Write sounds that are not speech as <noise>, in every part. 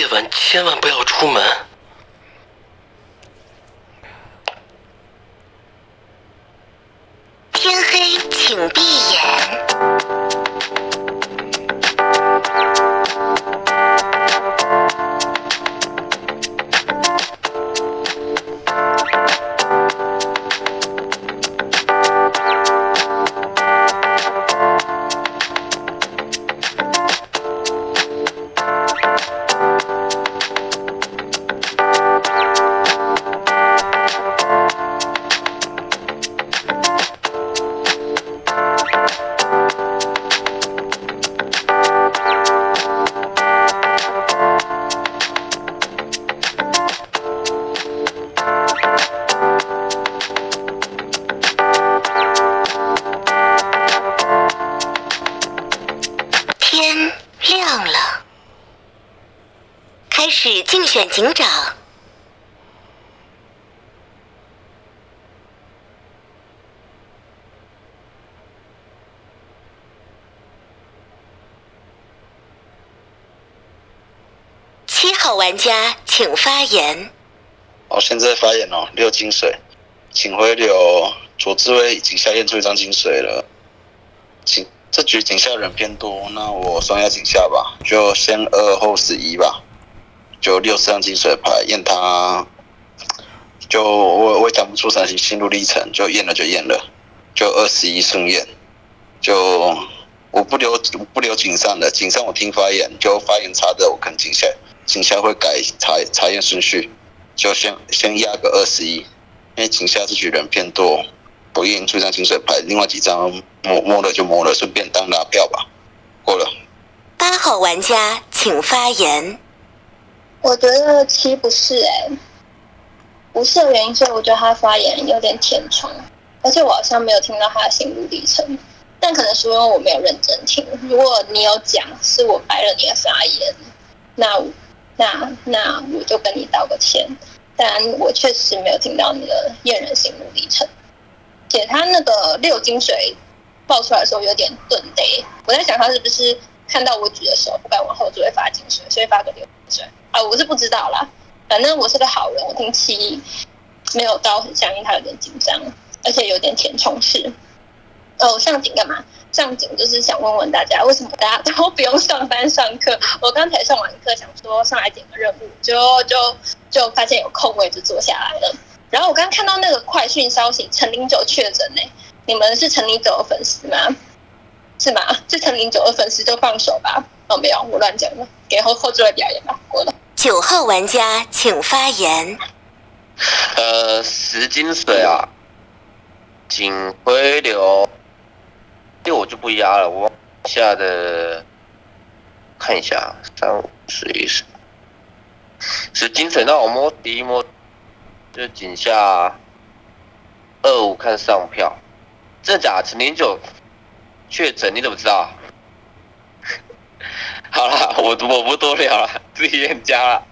夜晚千万不要出门。天黑请闭眼。号玩家请发言。好，现在发言哦，六金水，请回流。左志威已经下验出一张金水了，请这局井下人偏多，那我双压井下吧，就先二后十一吧，就六十张金水牌验他，就我我讲不出啥心心路历程，就验了就验了，就二十一顺验，就我不留不留井上的，井上我听发言，就发言差的我肯井下。井下会改查查验顺序，就先先压个二十一，因为井下这局人偏多。我验出一张清水牌，另外几张摸摸了就摸了，顺便当拉票吧。过了。八号玩家请发言。我觉得七不是哎、不是的原因是我觉得他发言有点填充，而且我好像没有听到他的心路历程，但可能是因为我没有认真听。如果你有讲，是我白了你的发言，那那那我就跟你道个歉。但我确实没有听到你的验人心路历程。且他那个六金水爆出来的时候有点钝呆，我在想他是不是看到我举的手不敢往后就会发金水，所以发个六金水啊，我是不知道啦。反正我是个好人，我听七没有到很相信他有点紧张，而且有点填充式。哦，上警干嘛？上警就是想问问大家，为什么大家都不用上班上课？我刚才上完课，想说上来点个任务，就就就发现有空位就坐下来了。然后我刚刚看到那个快讯消息，陈零九确诊呢。你们是陈零九的粉丝吗？是吗？是陈零九的粉丝就放手吧。哦，没有，我乱讲了。给后后置位表演吧，过了。九号玩家请发言。呃，十金水啊，警回流，这我就不压了，我下的看一下，三五十一十，是金水，那我摸第一摸就井下二五看上票，真假的？陈零九确诊，你怎么知道？好了，我我不多聊了，自己验家了。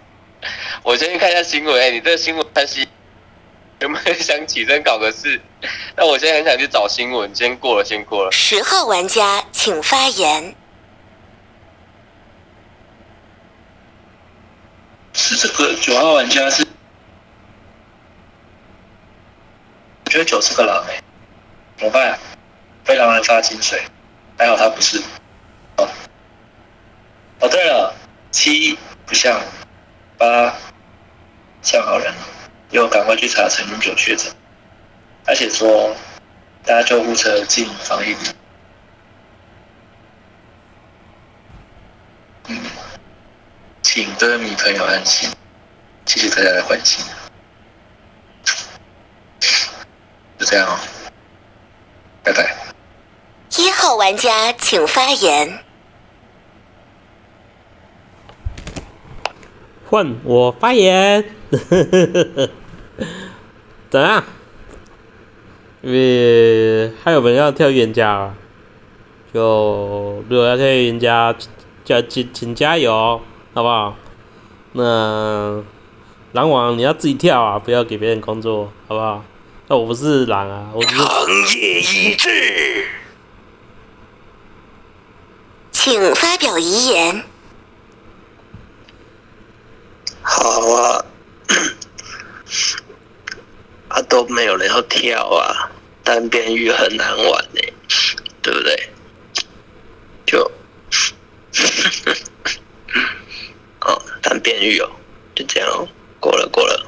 我先去看一下新闻，你这个新闻分析有没有想起身搞个事？那我现在很想去找新闻，先过了，先过了。十号玩家请发言。是这个九号玩家是，我觉得九是个狼哎、怎么办、啊？被狼人发金水，还好他不是。哦，哦对了，七不像，八像好人，又赶快去查陈永九确诊，而且说搭救护车进防疫。嗯，请歌迷朋友安心，谢谢大家的关心。就这样哦，拜拜。一号玩家请发言。换我发言，<laughs> 怎样？因为还有人要跳预言家啊，就如果要跳预言家，就请请加油，好不好？那狼王你要自己跳啊，不要给别人工作，好不好？那我不是狼啊，我只是行业一致。请发表遗言。好啊，啊都没有人要跳啊，单边玉很难玩呢、对不对？就，<laughs> 哦，单边玉哦，就这样哦，过了过了。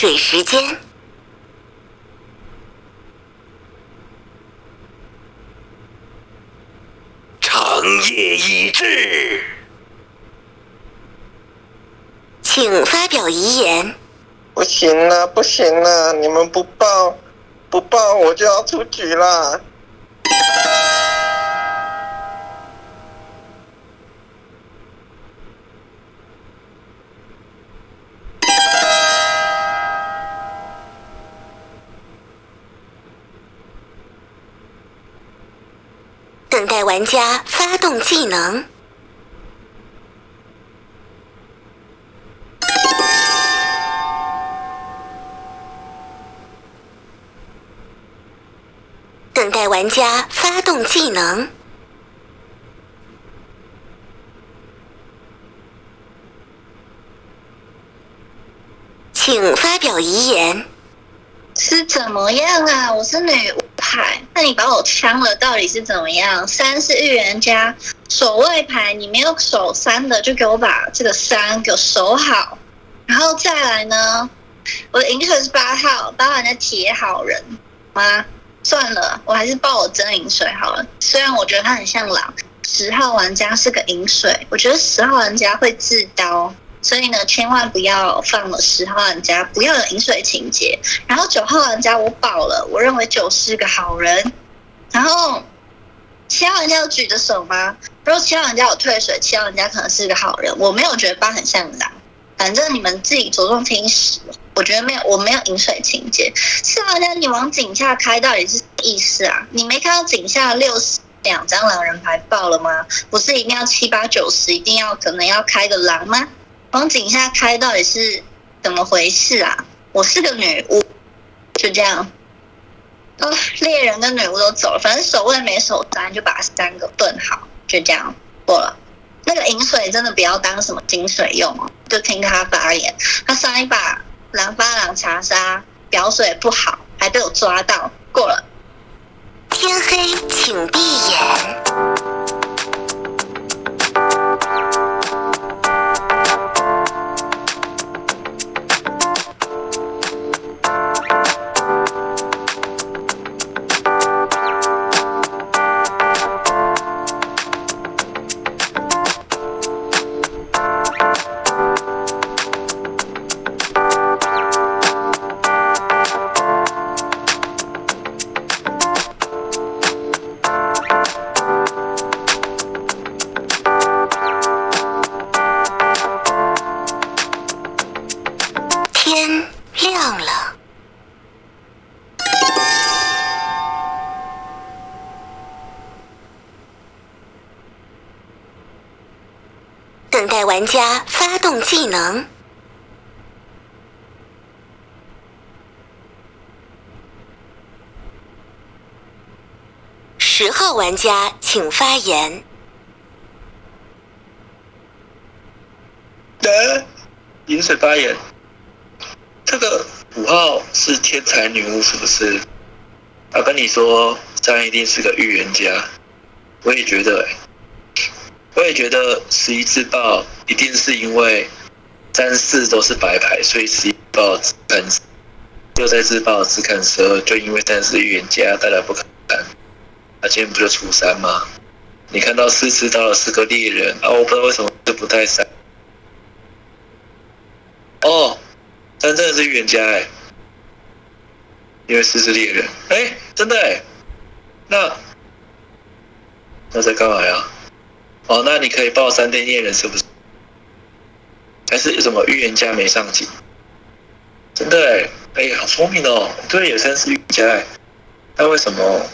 水时间。长夜已至，请发表遗言。不行了，不行了，你们不报，不报我就要出局啦！玩家发动技能。等待玩家发动技能。请发表遗言。是怎么样啊？我是女巫牌，那你把我枪了，到底是怎么样？三是预言家，守卫牌，你没有守三的，就给我把这个三给我守好。然后再来呢，我的银水是八号，八号人家铁好人吗？算了，我还是报我真银水好了。虽然我觉得他很像狼，十号玩家是个银水，我觉得十号玩家会自刀。所以呢，千万不要放了十号玩家，不要有饮水情节。然后九号玩家我保了，我认为九是个好人。然后七号玩家有举着手吗？如果七号玩家有退水，七号玩家可能是个好人。我没有觉得八很像狼，反正你们自己着重听十。我觉得没有，我没有饮水情节。四号玩家你往井下开到底是什么意思啊？你没看到井下六十两张狼人牌爆了吗？不是一定要七八九十，一定要可能要开个狼吗？往井下开到底是怎么回事啊？我是个女巫，就这样。哦，猎人跟女巫都走了，反正守卫没守单，就把三个炖好，就这样过了。那个饮水真的不要当什么金水用哦，就听他发言。他上一把狼发狼查杀表水不好，还被我抓到，过了。天黑请闭眼。玩家请发言。的饮水发言，这个五号是天才女巫是不是？我跟你说，这样一定是个预言家。我也觉得、我也觉得十一自爆一定是因为三四都是白牌，所以十一爆只看六在自爆只看十二，就因为三是预言家，大家不敢他。今天不就初三吗？你看到四次到了四个猎人啊，我不知道为什么这不带三。哦，三真的是预言家哎，因为四是猎人，哎，真的哎，那那在干嘛呀？哦，那你可以报三天猎人是不是？还是什么预言家没上集？真的哎，哎，好聪明哦！对，也算是预言家哎。那为什么？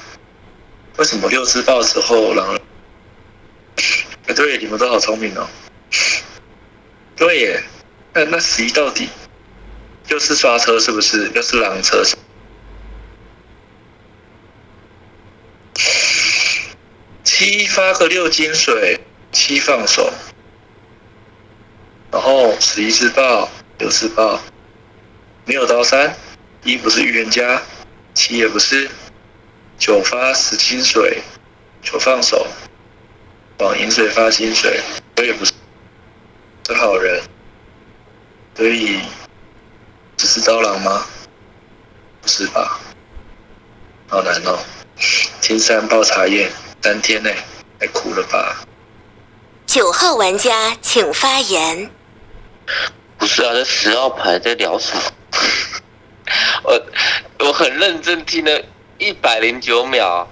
为什么六只豹之后狼人？哎，对，你们都好聪明哦。对耶，那那十一到底又是刷车是不是？又是狼车？七发个六金水，七放手，然后十一自爆，六自爆，没有刀三，一不是预言家，七也不是，九发十金水，九放手，往饮水发金水，我也不是，是好人，所以只是刀郎吗？不是吧？好难哦，金山爆茶叶。三天呢，太苦了吧！九号玩家请发言。不是啊，这十号牌在聊什么？<laughs> 我我很认真听了一百零九秒，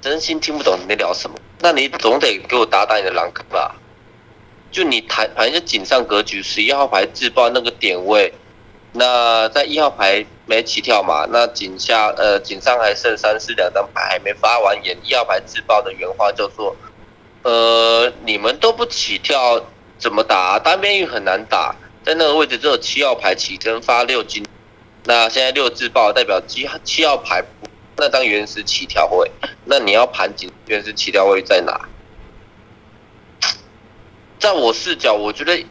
真心听不懂你在聊什么。那你总得给我打打你的狼坑吧？就你谈，反正就井上格局，十一号牌自爆那个点位，那在一号牌。没起跳嘛？那井下呃井上还剩三四两张牌还没发完言，一号牌自爆的原话叫做：呃你们都不起跳怎么打？单边域很难打，在那个位置只有七号牌起身发六金，那现在六自爆代表七七号牌那张原石起跳位，那你要盘井原石起跳位在哪？在我视角，我觉得。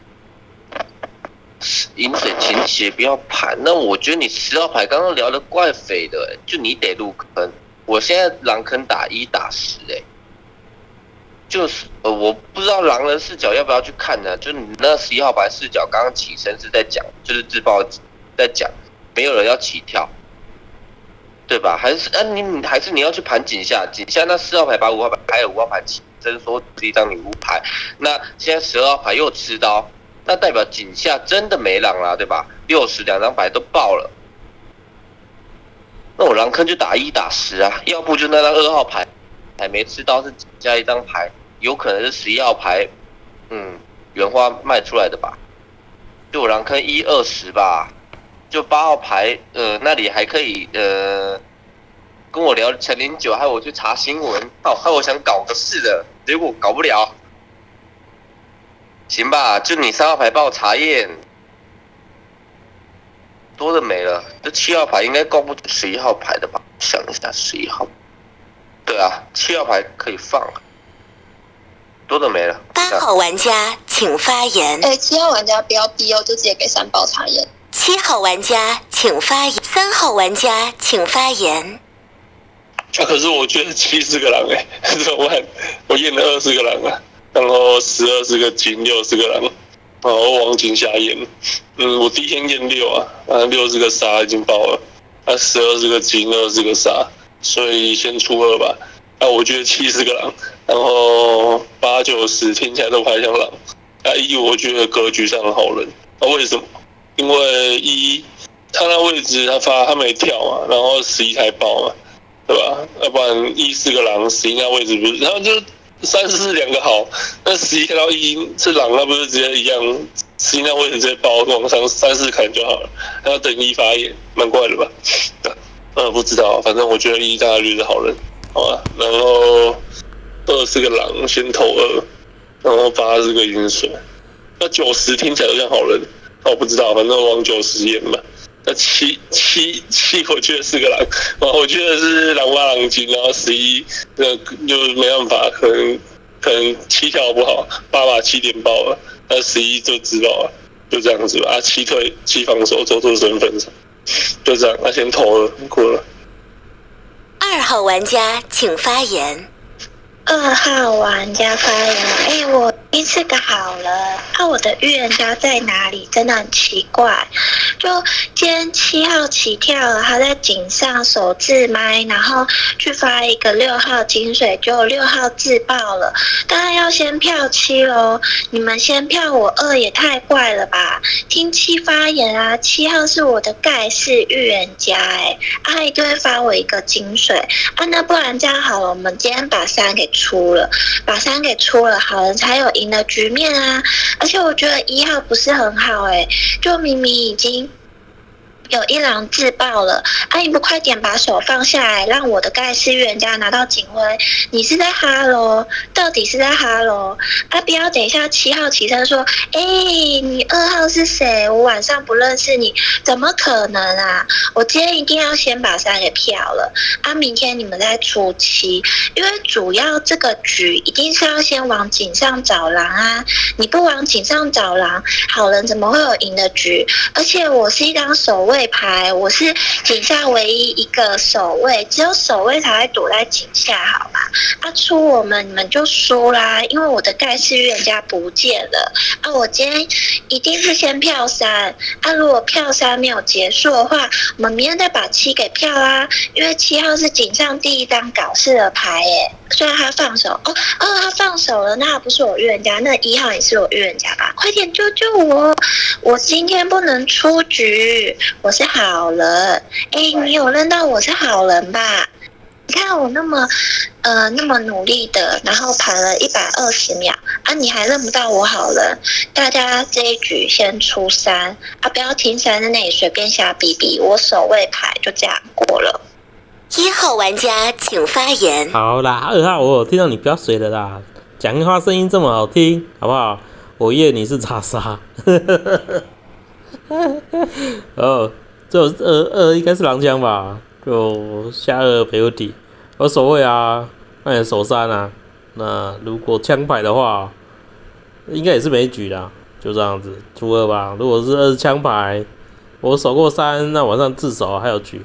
饮水倾斜不要盘，那我觉得你十号牌刚刚聊的怪匪的，就你得入坑。我现在狼坑打一打十，哎，就是呃，我不知道狼人视角要不要去看呢？就你那十一号牌视角刚刚起身是在讲，就是自爆在讲，没有人要起跳，对吧？还是啊，你你还是你要去盘井下，井下那四号牌把五号牌还有五号牌起身说是一张女巫牌，那现在十二号牌又吃刀。那代表井下真的没狼啦，对吧？六十两张牌都爆了，那我狼坑就打一打十啊，要不就那张二号牌还没吃刀是加一张牌，有可能是十一号牌，嗯，原花卖出来的吧？就我狼坑一二十吧，就八号牌，呃，那里还可以，呃，跟我聊陈零九，还有我去查新闻，哦，还有我想搞个事的，结果搞不了。行吧，就你三号牌帮我查验，多的没了。这七号牌应该够不十一号牌的吧？想一下，十一号，对啊，七号牌可以放，多的没了。八号玩家请发言。哎，七号玩家不要逼哦，就直接给三包查验。七号玩家请发言。三号玩家请发言。啊，<laughs> 可是我觉得七是个狼哎，怎么办？我验了二十个狼啊。然后十二是个金，六是个狼，然后王金霞验，嗯，我第一天验六啊，啊六是个杀已经爆了，啊十二是个金，二是个杀，所以先出二吧，啊我觉得七是个狼，然后八九十听起来都还像狼，啊一我觉得格局上好人，啊为什么？因为一他那位置他发他没跳嘛，然后十一才爆嘛，对吧？要不然一是个狼，十一那位置不是，然后就。三四两个好，那十一看到一是狼，那不是直接一样？十一那位置直接爆往上三四砍就好了，还要等一发言，蛮怪的吧？呃，不知道，反正我觉得一大概率是好人，好吧？然后二是个狼，先投二，然后八是个阴水，那九十听起来像好人，我不知道，反正往九十演吧。那七七七，我觉得是个狼，我觉得是狼八狼精，然后十一那就没办法，可能可能七跳不好，八把七点爆了，那十一就知道了，就这样子吧。啊，七退七防守，走出身份上，就这样，那先投了，过了。二号玩家请发言。二号玩家发言，哎，我第四个好了，啊，我的预言家在哪里？真的很奇怪。就今天七号起跳了，他在井上手自麦，然后去发一个六号金水，就六号自爆了。当然要先票七喽，你们先票我二也太怪了吧？听七发言啊，七号是我的盖世预言家，哎，他一定会发我一个金水啊，那不然这样好了，我们今天把三给。出了，把三给出了，好人才有赢的局面啊！而且我觉得一号不是很好哎，就明明已经。有一狼自爆了，阿你不快点把手放下来，让我的盖世预言家拿到警徽？你是在哈喽？到底是在哈喽？啊，不要等一下七号起身说，哎，你二号是谁？我晚上不认识你，怎么可能啊？我今天一定要先把三给票了，啊，明天你们再出七，因为主要这个局一定是要先往井上找狼啊，你不往井上找狼，好人怎么会有赢的局？而且我是一张守卫。牌，我是井下唯一一个守卫，只有守卫才会躲在井下，好吧？啊，出我们你们就输啦，因为我的盖世预言家不见了啊！我今天一定是先票三，啊，如果票三没有结束的话，我们明天再把七给票啦，因为七号是井上第一张搞事的牌，诶。虽然他放手，哦哦，他放手了，那不是我预言家，那一号也是我预言家吧？快点救救我！我今天不能出局，是好人，哎，你有认到我是好人吧？你看我那么，呃，那么努力的，然后排了一百二十秒啊，你还认不到我好人？大家这一局先出三啊，不要停三在那里随便瞎比比，我守卫牌就这样过了。一号玩家请发言。好啦，二号我有听到你不要水了啦，讲话声音这么好听，好不好？我以为你是查杀，<laughs> <laughs> 哦。这二二应该是狼枪吧？就下二没问题。我守卫啊，那也守三啊。那如果枪牌的话，应该也是没局的。就这样子，出二吧。如果是二是枪牌，我守过三，那晚上自首还有局。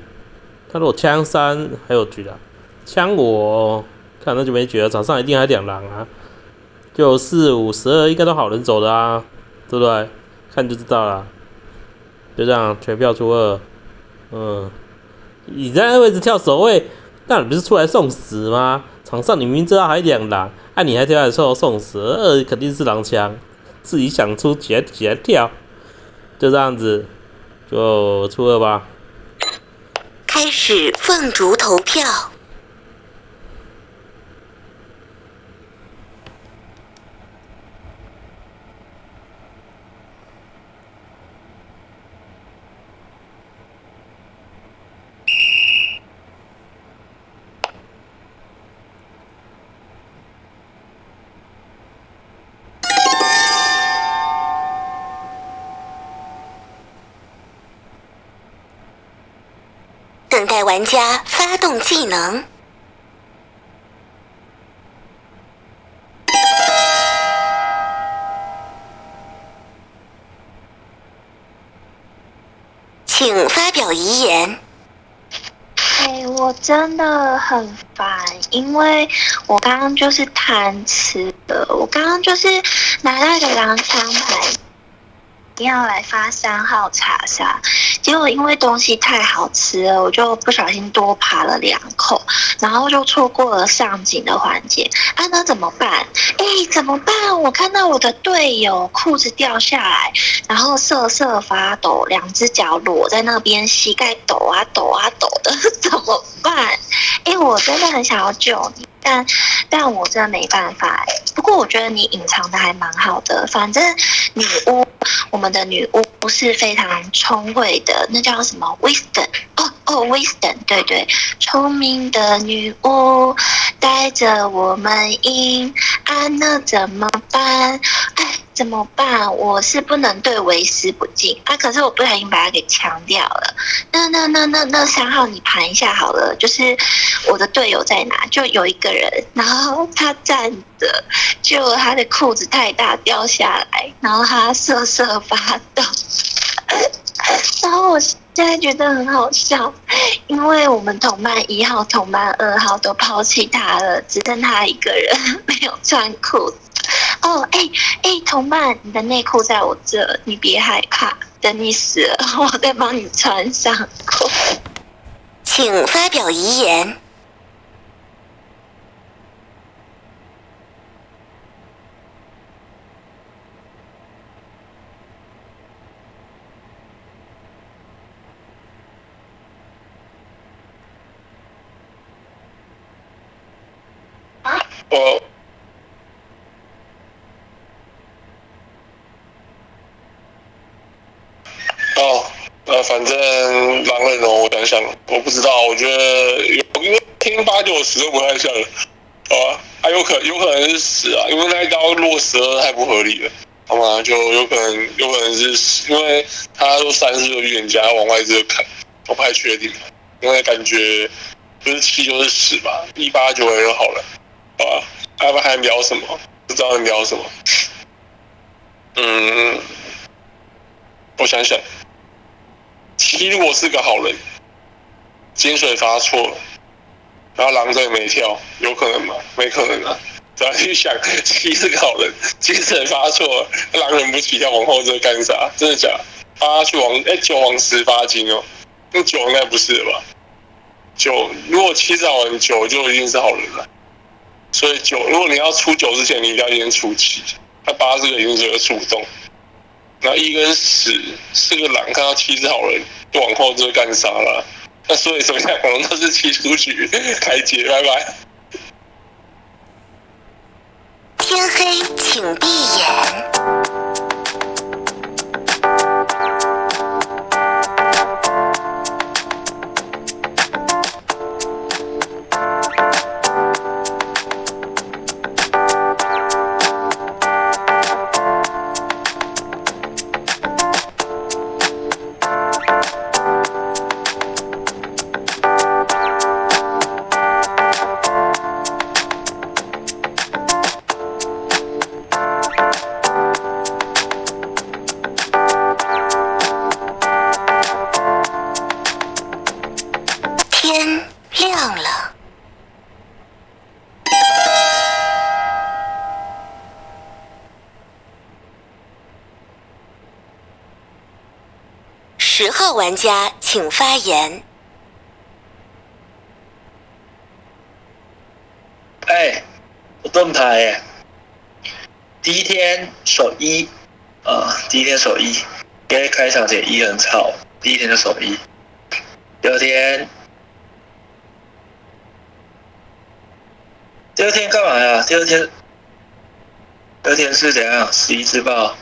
他如果枪三还有局的，枪我看那就没局了。场上一定还两狼啊。就四五十二应该都好人走的啊，对不对？看就知道了。就这样，全票出二。嗯，你在那位置跳守卫，那你不是出来送死吗？场上你明明知道还两狼，啊，你还跳来说送死，二肯定是狼枪，自己想出起来起来跳，就这样子，就出二吧。开始凤竹投票。等待玩家发动技能，请发表遗言。哎，我真的很烦，因为我刚刚就是贪吃的，我刚刚就是拿那个狼枪牌。一定要来发三号茶沙，结果因为东西太好吃了，我就不小心多扒了两口，然后就错过了上井的环节。啊，那怎么办？哎，怎么办？我看到我的队友裤子掉下来，然后瑟瑟发抖，两只脚裸在那边，膝盖抖啊抖啊抖的，<laughs> 怎么办？哎，我真的很想要救你。但但我真的没办法不过我觉得你隐藏的还蛮好的。反正女巫，我们的女巫不是非常聪慧的，那叫什么？Wisdom？哦哦，Wisdom，对对，聪明的女巫带着我们赢啊，那怎么办？哎。怎么办？我是不能对为师不敬啊！可是我不小心把他给强掉了。那那那那那三号，你盘一下好了。就是我的队友在哪？就有一个人，然后他站着，就他的裤子太大掉下来，然后他瑟瑟发抖。然后我现在觉得很好笑，因为我们同伴一号、同伴二号都抛弃他了，只剩他一个人 <laughs> 没有穿裤子。哦，哎哎，同伴，你的内裤在我这，你别害怕，等你死了，我再帮你穿上裤。请发表遗言。我哦，呃，反正狼人哦，我想想，我不知道，我觉得有，因为听八九十都不太像了，好吧，还有可有可能是十啊，因为那一刀落十二太不合理了，好吗？就有可能有可能是，因为他说三是个预言家往外这个看，我不太确定，因为感觉不是七就是十吧，一八九也就好了，好吧？他们还聊什么？不知道聊什么。嗯，我想想，七如果是个好人，金水发错了，然后狼队没跳，有可能吗？没可能啊！只要去想，七是个好人，金水发错了，狼人不起跳往后这干啥？真的假？八去王哎九往十八金哦，那九应该不是吧？九如果七是好人，九就一定是好人了。所以九，如果你要出九之前，你一定要先出七。那八是个已经是个主动，那一跟十是个狼，看到七是好人，就往后就会干杀了。那所以怎么样，可能都是七出局开解，拜拜。天黑，请闭眼。玩家请发言。哎，我盾牌哎，第一天守一，啊，第一天守一，因为开场前一很吵，第一天就守一。第二天，第二天干嘛呀？第二天，第二天是怎样？十一自爆，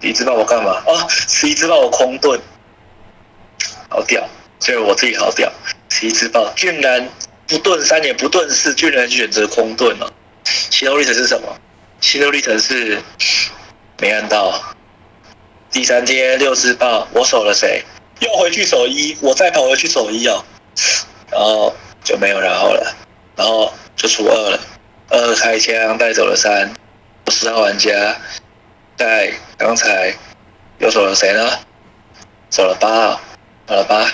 十一自爆我干嘛？哦，十一自爆我空盾，好屌，所以我自己好屌，十一自爆竟然不盾三也不盾四，居然选择空盾了。心路历程是什么？心路历程是没按到。第三天六自爆，我守了谁？又回去守一，我再跑回去守一哦，然后就没有然后了，然后就出二了，二开枪带走了三，十号玩家在刚才又守了谁呢？守了八号，守了八，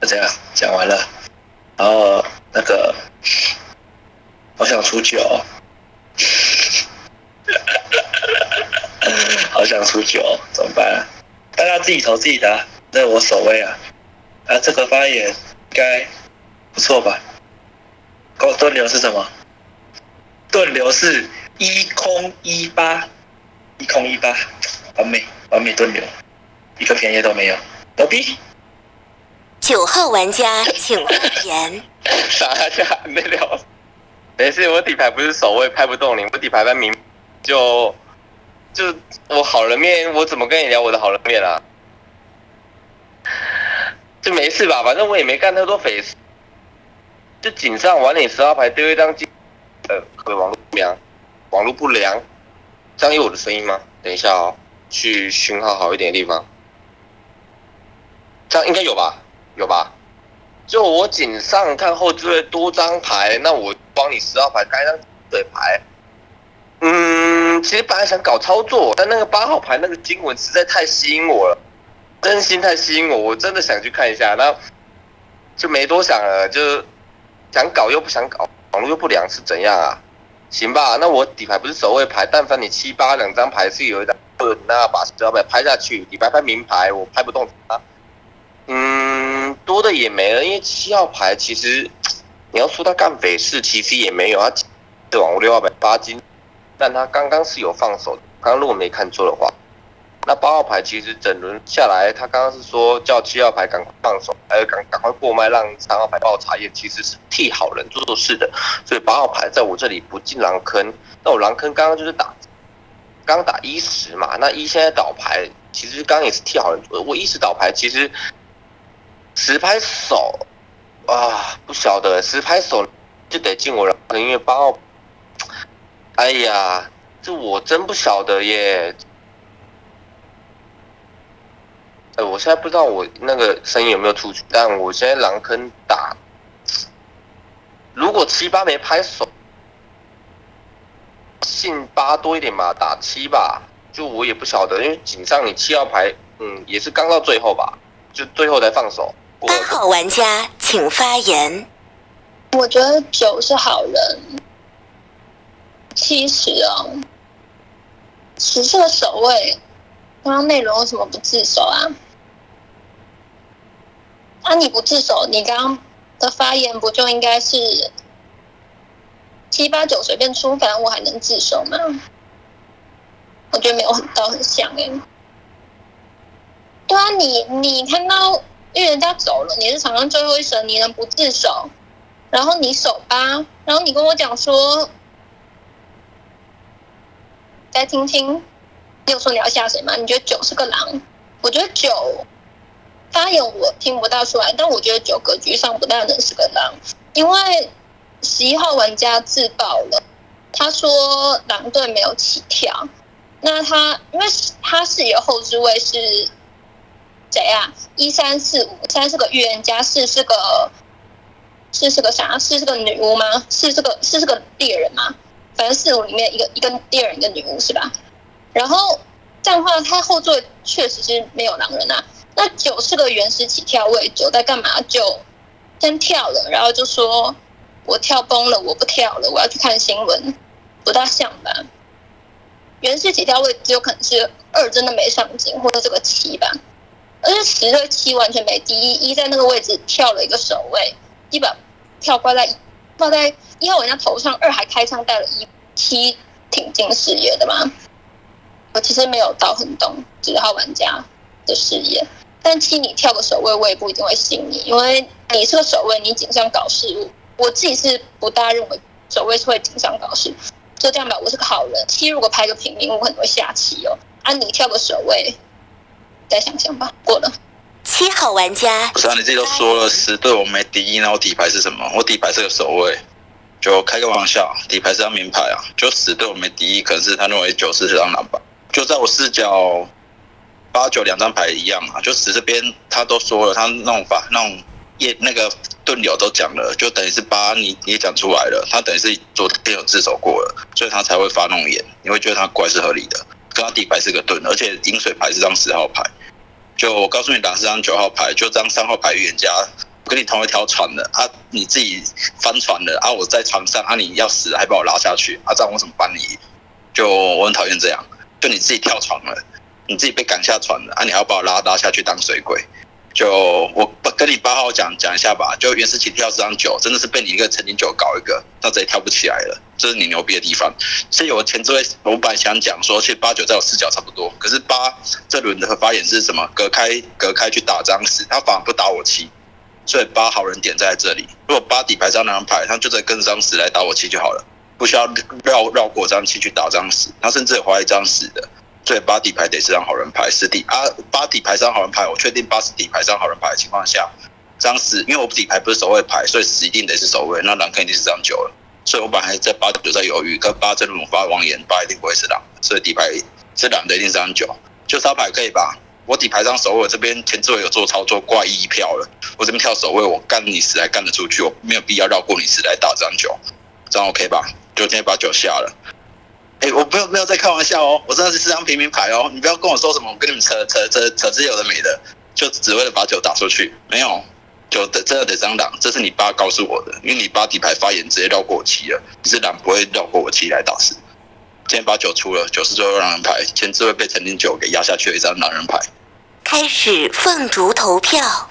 就这样讲完了，然后那个好想出九，好想出九，<laughs> 怎么办、啊？大家自己投自己的、啊，这我守卫啊，啊，这个发言应该不错吧？高盾流是什么？盾流是一空一八，一空一八，完美完美盾流，一个便宜都没有，牛逼！九号玩家请发言。<laughs> 啥呀？没聊。没事，我底牌不是守卫，拍不动你。我底牌在明，就就我好人面，我怎么跟你聊我的好人面啊？就没事吧，反正我也没干太多匪事。就井上玩你十号牌丢一张金，呃，可网络不良，网络不良，这样有我的声音吗？等一下哦，去讯号好一点的地方，这样应该有吧？有吧？就我井上看后置位多张牌，那我帮你十号牌开张对牌。嗯，其实本来想搞操作，但那个八号牌那个经文实在太吸引我了。真心太吸引我，我真的想去看一下。那就没多想了，就想搞又不想搞，网络又不良是怎样啊？行吧，那我底牌不是守卫牌，但凡你七八两张牌是有一张，那把十二牌拍下去，底牌拍明牌，我拍不动他。嗯，多的也没了，因为七号牌其实你要说他干匪事，其实也没有，啊这网六号牌八斤，但他刚刚是有放手的，刚刚如果没看错的话。那八号牌其实整轮下来，他刚刚是说叫七号牌赶快放手，还有赶赶快过麦，让三号牌爆茶叶，其实是替好人做事的。所以八号牌在我这里不进狼坑。那我狼坑刚刚就是打，刚打一十嘛，那一现在倒牌，其实刚也是替好人做的。我一十倒牌，其实十拍手啊，不晓得十拍手就得进我狼坑，因为八号，哎呀，这我真不晓得耶。呃，我现在不知道我那个声音有没有出去，但我现在狼坑打，如果七八没拍手，信八多一点吧，打七吧，就我也不晓得，因为井上你七号牌，嗯，也是刚到最后吧，就最后才放手。八号玩家请发言。我觉得九是好人，七十哦，十是个守卫，刚刚内容为什么不自首啊？那你不自首，你刚刚的发言不就应该是七八九随便出，反正我还能自首吗？我觉得没有很到很像哎。对啊，你你看到因为人家走了，你是场上最后一审，你能不自首？然后你守八，然后你跟我讲说，再听听，你有说你要下谁吗？你觉得九是个狼？我觉得九。发言我听不大出来，但我觉得九格局上不大能是个狼，因为十一号玩家自爆了，他说狼队没有起跳，那他因为他是有后置位是谁啊？一三四五三是个预言家，四是个四是个啥？四是个女巫吗？四是个四是个猎人吗？反正四五里面一个一个猎人一个女巫是吧？然后这样的话，他后座确实是没有狼人啊。那九是个原始起跳位，九在干嘛？九先跳了，然后就说：“我跳崩了，我不跳了，我要去看新闻。”不大像吧？原始起跳位只有可能是二真的没上镜，或者这个七吧。而且十对七完全没第一，一在那个位置跳了一个守卫，一把跳挂在挂在一号玩家头上，二还开枪带了一七挺进视野的嘛。我其实没有到很懂几号玩家的视野。但七你跳个守卫，我也不一定会信你，因为你是个守卫，你紧张搞事物。我自己是不大认为守卫是会紧张搞事，就这样吧。我是个好人，七如果拍个平民，我可能会下棋哦。啊，你跳个守卫，再想想吧。过了。七号玩家，不是啊，你自己都说了，十对我没敌意，那我底牌是什么？我底牌是个守卫，就开个玩笑，底牌是张名牌啊。就十对我没敌意，可是他认为九是这张狼吧？就在我视角。八九两张牌一样啊，就十这边他都说了，他弄法那种叶那个盾友都讲了，就等于是八你你也讲出来了，他等于是昨天有自首过了，所以他才会发那种言，你会觉得他怪是合理的。跟他底牌是个盾，而且饮水牌是张十号牌，就我告诉你打是张九号牌，就张三号牌预言家跟你同一条船的啊，你自己翻船了啊，我在船上啊，你要死还把我拉下去啊，这样我怎么帮你？就我很讨厌这样，就你自己跳船了。你自己被赶下船了啊！你要把我拉拉下去当水鬼？就我跟你八号讲讲一下吧。就原始起跳这张九，真的是被你一个曾经九搞一个，那直接跳不起来了。这是你牛逼的地方。所以我前置位我本来想讲说，其实八九在我视角差不多。可是八这轮的发言是什么？隔开隔开去打张十，他反而不打我七。所以八好人点在这里。如果八底牌张那张牌，他就在跟张十来打我七就好了，不需要绕绕过张七去打张十。他甚至怀疑张十的。所以八底牌得是张好人牌，十底啊八底牌张好人牌，我确定八是底牌张好人牌的情况下，张十因为我底牌不是守卫牌，所以十一定得是守卫，那狼肯定是张九了。所以我本来在八九在犹豫，跟八这种发王言，八一定不会是狼，所以底牌是狼的一定是张九，就杀牌可以吧？我底牌张守卫这边前置位有做操作，挂一票了，我这边跳守卫，我干你十还干得出去，我没有必要绕过你十来打张九，这样 OK 吧？就今天把九下了。哎、我没有没有在开玩笑哦，我真的是四张平民牌哦，你不要跟我说什么，我跟你们扯扯扯扯这有的没的，就只为了把酒打出去，没有。酒的真的得张狼，这是你爸告诉我的，因为你爸底牌发言直接绕过我七了，你是狼不会绕过我七来打死。今天把酒出了，酒是最后狼人牌，前置会被陈年九给压下去的一张狼人牌。开始凤竹投票。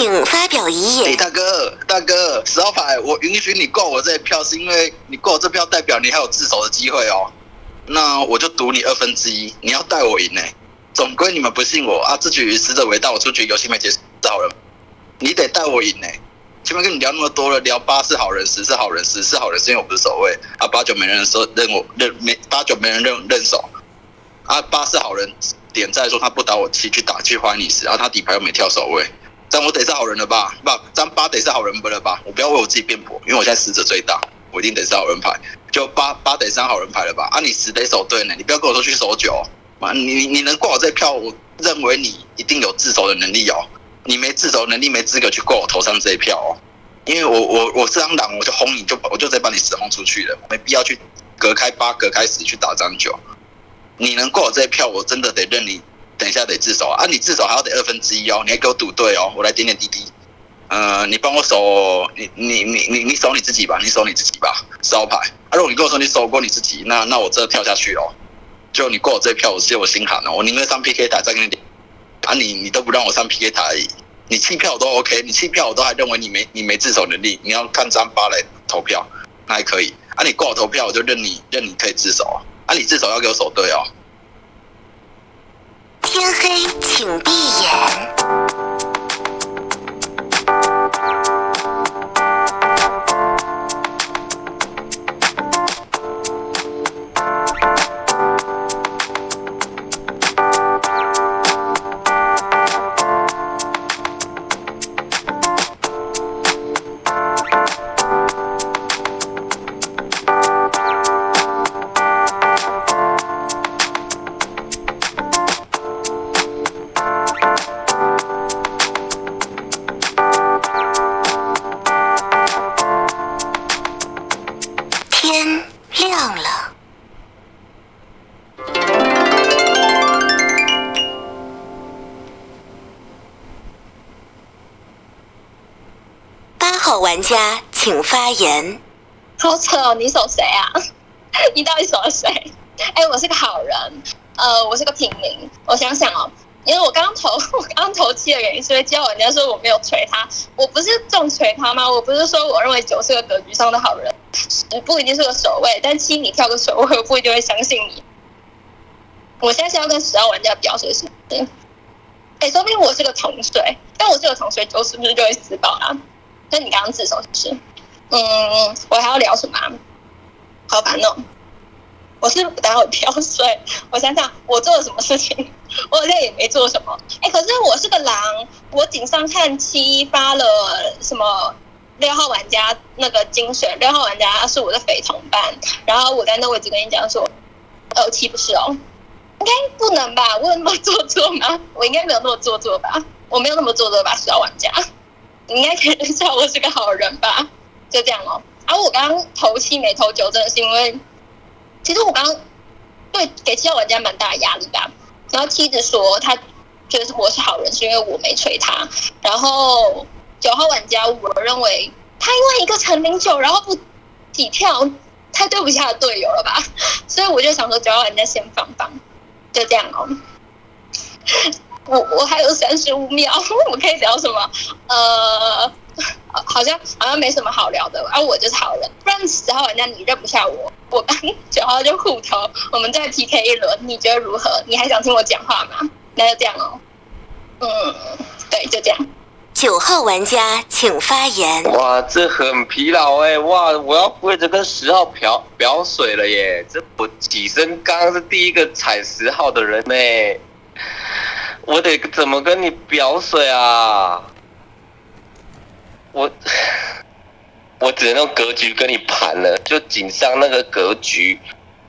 请发表遗哎、言。大哥，大哥，十号牌，我允许你过我这票，是因为你过我这票代表你还有自首的机会哦。那我就赌你二分之一，你要带我赢呢。总归你们不信我啊，这局死者为大，我出局，游戏没结束，是好人，你得带我赢呢。前面跟你聊那么多了，聊八是好人，十是好人，十是好人，是因为我不是守卫啊，八九没人说认我认没八九没人认认手啊，八是好人，点在说他不打我七去打去花你十，然后他底牌又没跳守卫。这样我得是好人了吧？不，这样八得是好人不了吧？我不要为我自己辩驳，因为我现在死者最大，我一定得是好人牌。就八八得上好人牌了吧？啊，你十得守对呢，你不要跟我说去守九，啊，你你能过我这票，我认为你一定有自首的能力哦。你没自首能力，没资格去过我头上这一票哦。因为我我我这张狼，我就轰你就我就直接把你死轰出去了，没必要去隔开八隔开十去打张九。你能过我这票，我真的得认你。等一下得自首啊！你自首还要得二分之一哦，你还给我赌对哦，我来点点滴滴。呃，你帮我守，你你你你你守你自己吧，你守你自己吧，烧牌。啊，如果你跟我说你守过你自己，那那我真的跳下去哦。就你过我这票，我是有心寒哦，我宁愿上 PK 台再跟你点。啊你，你都不让我上 PK 台而已，你弃票我都 OK，你弃票我都还认为你没你没自首能力，你要看张八来投票，那还可以。啊，你过我投票，我就认你认你可以自首。啊，你自首要给我守对哦。天黑，请闭眼。家请发言。好扯哦！你守谁啊？<laughs> 你到底守了谁？<laughs> 哎、我是个好人，呃，我是个平民。我想想哦，因为我刚投，<laughs> 我刚投七的原因是因为叫人家说我没有锤他，我不是重锤他吗？我不是说我认为九是个格局上的好人，十不一定是个守卫，但七你跳个守卫，我不一定会相信你。我现在是要跟十号玩家比较，所以是，哎、说不定我是个同水，但我是个同水，九是不是就会死保啊？那你刚刚自首是不是？嗯，我还要聊什么、好烦哦！我是不打我飘水，我想想我做了什么事情，我好像也没做什么。哎，可是我是个狼，我井上看七发了什么？六号玩家那个精选，六号玩家是我的匪同伴，然后我在那位置跟你讲说，呃，七不是哦，应该不能吧？我有那么做作吗？我应该没有那么做作吧？我没有那么做作吧？十号玩家，你应该可以认出我是个好人吧？就这样哦。然、后我刚刚投七没投九，真的是因为，其实我刚刚对给七号玩家蛮大的压力吧。然后妻子说他觉得我是好人，是因为我没锤他。然后九号玩家，我认为他因为一个陈零九，然后不起跳，太对不起他的队友了吧？所以我就想说九号玩家先放放，就这样哦。我我还有三十五秒，<laughs> 我们可以聊什么？呃。好像好像没什么好聊的，而、啊、我就是好人，不然十号玩家你认不下我，我跟九号就互投，我们再 PK 一轮，你觉得如何？你还想听我讲话吗？那就这样哦，嗯，对，就这样。九号玩家请发言。哇，这很疲劳哎、哇，我要跪着跟十号表表水了耶！这我起身刚刚是第一个踩十号的人呢、我得怎么跟你表水啊？我 <sighs> 我只能用格局跟你盘了，就井上那个格局。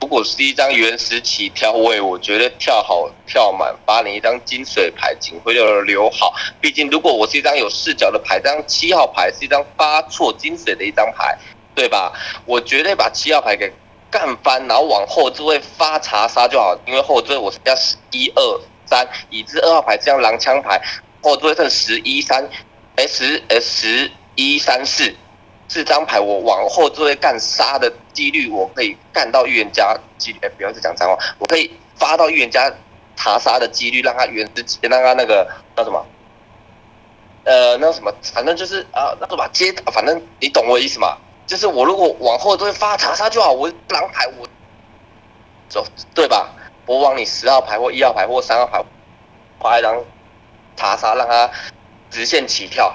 如果是一张原始起跳位，我觉得跳好跳满，把你一张金水牌警徽六留好。毕竟如果我是一张有视角的牌，这张七号牌是一张发错金水的一张牌，对吧？我绝对把七号牌给干翻，然后往后置位发查杀就好，因为后置位我是要十一二三，已知二号牌这张狼枪牌，后置位剩十一三，哎十呃十一三四。这张牌我往后置位干杀的几率，我可以干到预言家几率，哎，不要再讲脏话，我可以发到预言家查杀的几率，让他原之让他那个叫什么？呃，那什么，反正就是啊，那什么接，反正你懂我意思嘛？就是我如果往后都会发查杀就好，我狼牌我走对吧？我往你十号牌或一号牌或三号牌发一张查杀，让他直线起跳，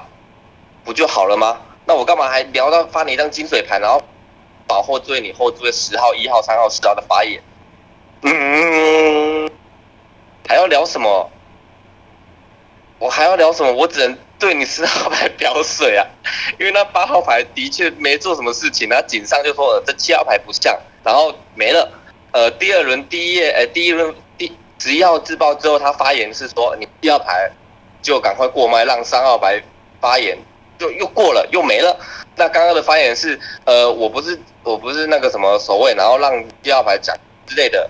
不就好了吗？那我干嘛还聊到发你一张金水牌，然后保后追你后追十号、一号、三号、四号的发言？嗯，还要聊什么？我还要聊什么？我只能对你十号牌表水啊，<laughs> 因为那八号牌的确没做什么事情，然后井上就说了这七号牌不像，然后没了。呃，第二轮第一页，呃，第一轮第十一号自爆之后，他发言是说你第二排就赶快过麦，让三号牌发言，就又过了又没了。那刚刚的发言是，呃，我不是我不是那个什么守卫，然后让第二排讲之类的，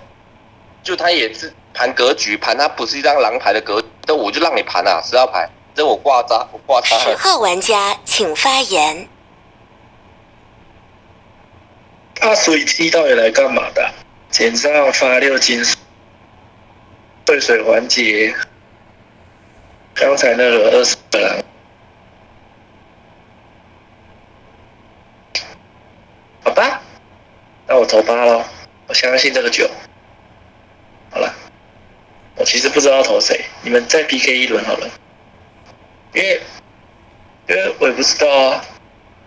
就他也是盘格局，盘他不是一张狼牌的格局，这我就让你盘啊，十号牌，这我挂渣，我挂渣。十号玩家请发言。那所以七到底来干嘛的啊？减上发六金水，兑水环节。刚才那个二十个人，好吧，那我投八喽，我相信这个九。好了，我其实不知道投谁，你们再 PK 一轮好了，因为因为我也不知道啊，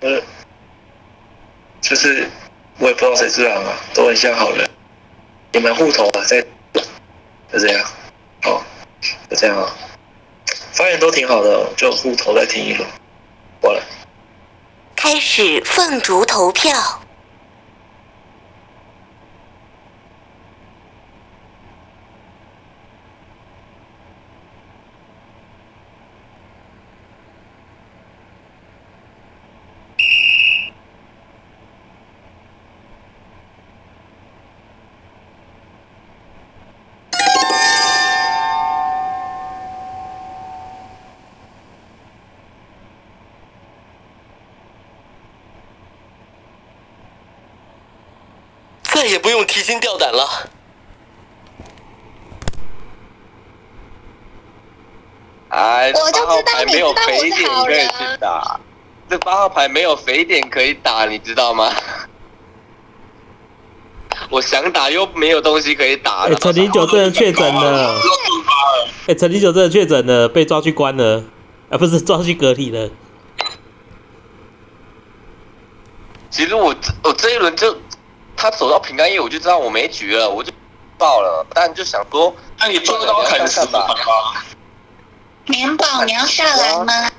呃，就是我也不知道谁是狼啊，都很像好人。你们互投啊，再就这样，哦，就这样啊，发言都挺好的，就互投再听一轮，过来。开始凤竹投票。再也不用提心吊胆了。哎，我就八号知道你牌没有知道我是肥点好人可以去打，这八号牌没有肥点可以打，你知道吗？<laughs> 我想打又没有东西可以打哎、了。陈零九真的确诊了，哎、陈零九真的确诊了，被抓去关了，啊，不是抓去隔离了。其实我这我这一轮就他走到平安夜，我就知道我没局了，我就爆了。但就想说，那你做到砍死吧盘。吧？年宝，你要下来吗？